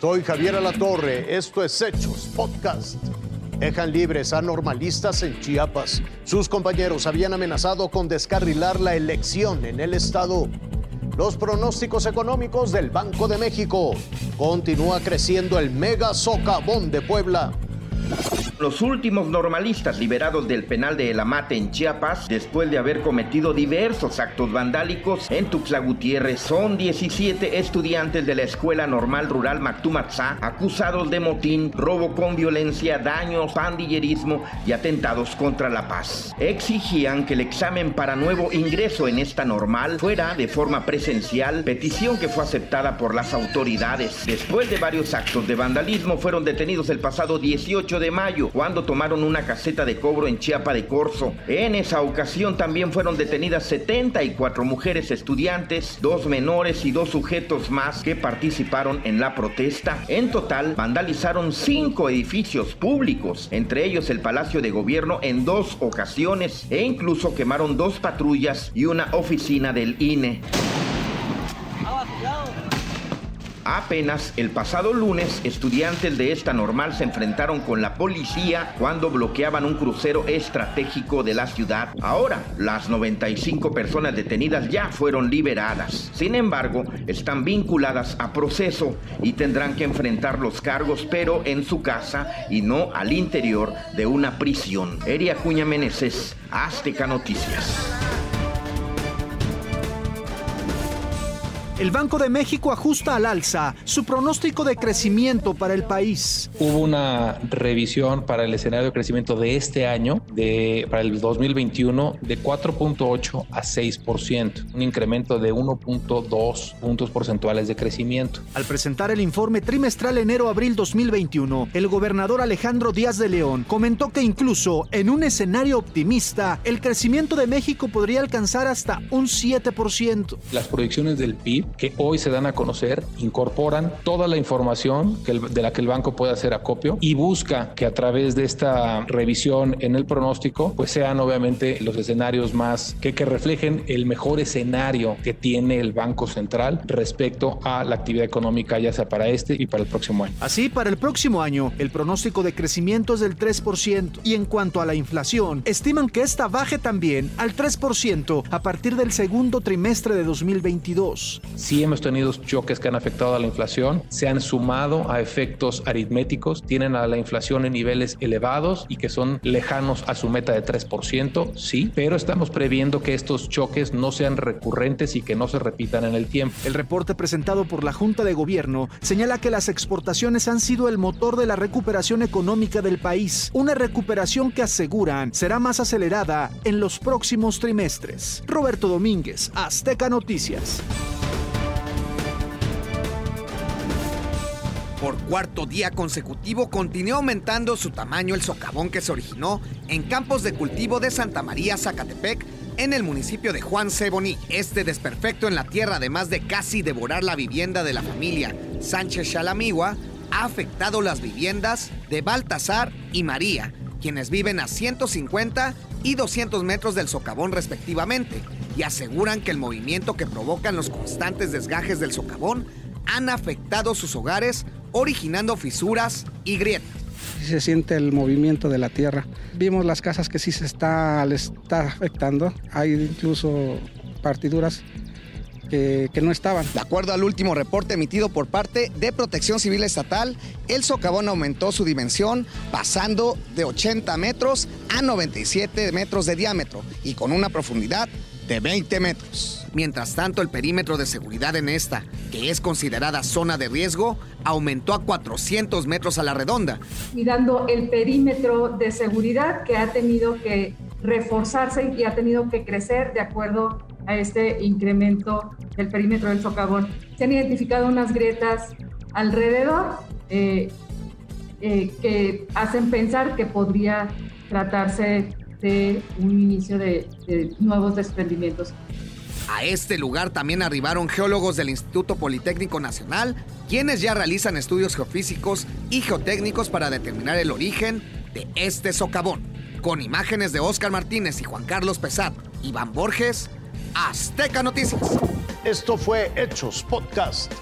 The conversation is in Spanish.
Soy Javier Alatorre, esto es Hechos Podcast. Dejan libres a normalistas en Chiapas. Sus compañeros habían amenazado con descarrilar la elección en el estado. Los pronósticos económicos del Banco de México. Continúa creciendo el mega socavón de Puebla. Los últimos normalistas liberados del penal de El Amate en Chiapas, después de haber cometido diversos actos vandálicos en Tuxtla Gutiérrez, son 17 estudiantes de la Escuela Normal Rural Mactumatzá acusados de motín, robo con violencia, daños, pandillerismo y atentados contra la paz. Exigían que el examen para nuevo ingreso en esta normal fuera de forma presencial, petición que fue aceptada por las autoridades. Después de varios actos de vandalismo, fueron detenidos el pasado 18 de mayo cuando tomaron una caseta de cobro en Chiapa de Corzo. En esa ocasión también fueron detenidas 74 mujeres estudiantes, dos menores y dos sujetos más que participaron en la protesta. En total, vandalizaron cinco edificios públicos, entre ellos el Palacio de Gobierno en dos ocasiones e incluso quemaron dos patrullas y una oficina del INE. Apenas el pasado lunes, estudiantes de esta normal se enfrentaron con la policía cuando bloqueaban un crucero estratégico de la ciudad. Ahora, las 95 personas detenidas ya fueron liberadas. Sin embargo, están vinculadas a proceso y tendrán que enfrentar los cargos, pero en su casa y no al interior de una prisión. Eria Cuña Meneses, Azteca Noticias. El Banco de México ajusta al alza su pronóstico de crecimiento para el país. Hubo una revisión para el escenario de crecimiento de este año, de, para el 2021, de 4.8 a 6%, un incremento de 1.2 puntos porcentuales de crecimiento. Al presentar el informe trimestral enero-abril 2021, el gobernador Alejandro Díaz de León comentó que incluso en un escenario optimista, el crecimiento de México podría alcanzar hasta un 7%. Las proyecciones del PIB que hoy se dan a conocer incorporan toda la información de la que el banco puede hacer acopio y busca que a través de esta revisión en el pronóstico, pues sean obviamente los escenarios más que, que reflejen el mejor escenario que tiene el Banco Central respecto a la actividad económica, ya sea para este y para el próximo año. Así, para el próximo año, el pronóstico de crecimiento es del 3% y en cuanto a la inflación, estiman que esta baje también al 3% a partir del segundo trimestre de 2022. Sí hemos tenido choques que han afectado a la inflación, se han sumado a efectos aritméticos, tienen a la inflación en niveles elevados y que son lejanos a su meta de 3%, sí, pero estamos previendo que estos choques no sean recurrentes y que no se repitan en el tiempo. El reporte presentado por la Junta de Gobierno señala que las exportaciones han sido el motor de la recuperación económica del país, una recuperación que aseguran será más acelerada en los próximos trimestres. Roberto Domínguez, Azteca Noticias. Por cuarto día consecutivo continuó aumentando su tamaño el socavón que se originó en campos de cultivo de Santa María, Zacatepec, en el municipio de Juan Ceboní. Este desperfecto en la tierra, además de casi devorar la vivienda de la familia Sánchez Chalamigua, ha afectado las viviendas de Baltasar y María, quienes viven a 150 y 200 metros del socavón respectivamente, y aseguran que el movimiento que provocan los constantes desgajes del socavón han afectado sus hogares originando fisuras y grietas. Se siente el movimiento de la tierra. Vimos las casas que sí se está, le está afectando. Hay incluso partiduras que, que, no estaban. De acuerdo al último reporte emitido por parte de Protección Civil Estatal, el socavón aumentó su dimensión pasando de 80 metros a 97 metros de diámetro y con una profundidad de 20 metros. Mientras tanto, el perímetro de seguridad en esta, que es considerada zona de riesgo, aumentó a 400 metros a la redonda. Cuidando el perímetro de seguridad que ha tenido que reforzarse y ha tenido que crecer de acuerdo a este incremento del perímetro del socavón. Se han identificado unas grietas alrededor eh, eh, que hacen pensar que podría tratarse de un inicio de, de nuevos desprendimientos. A este lugar también arribaron geólogos del Instituto Politécnico Nacional, quienes ya realizan estudios geofísicos y geotécnicos para determinar el origen de este socavón. Con imágenes de Óscar Martínez y Juan Carlos Pesat, Iván Borges, Azteca Noticias. Esto fue Hechos Podcast.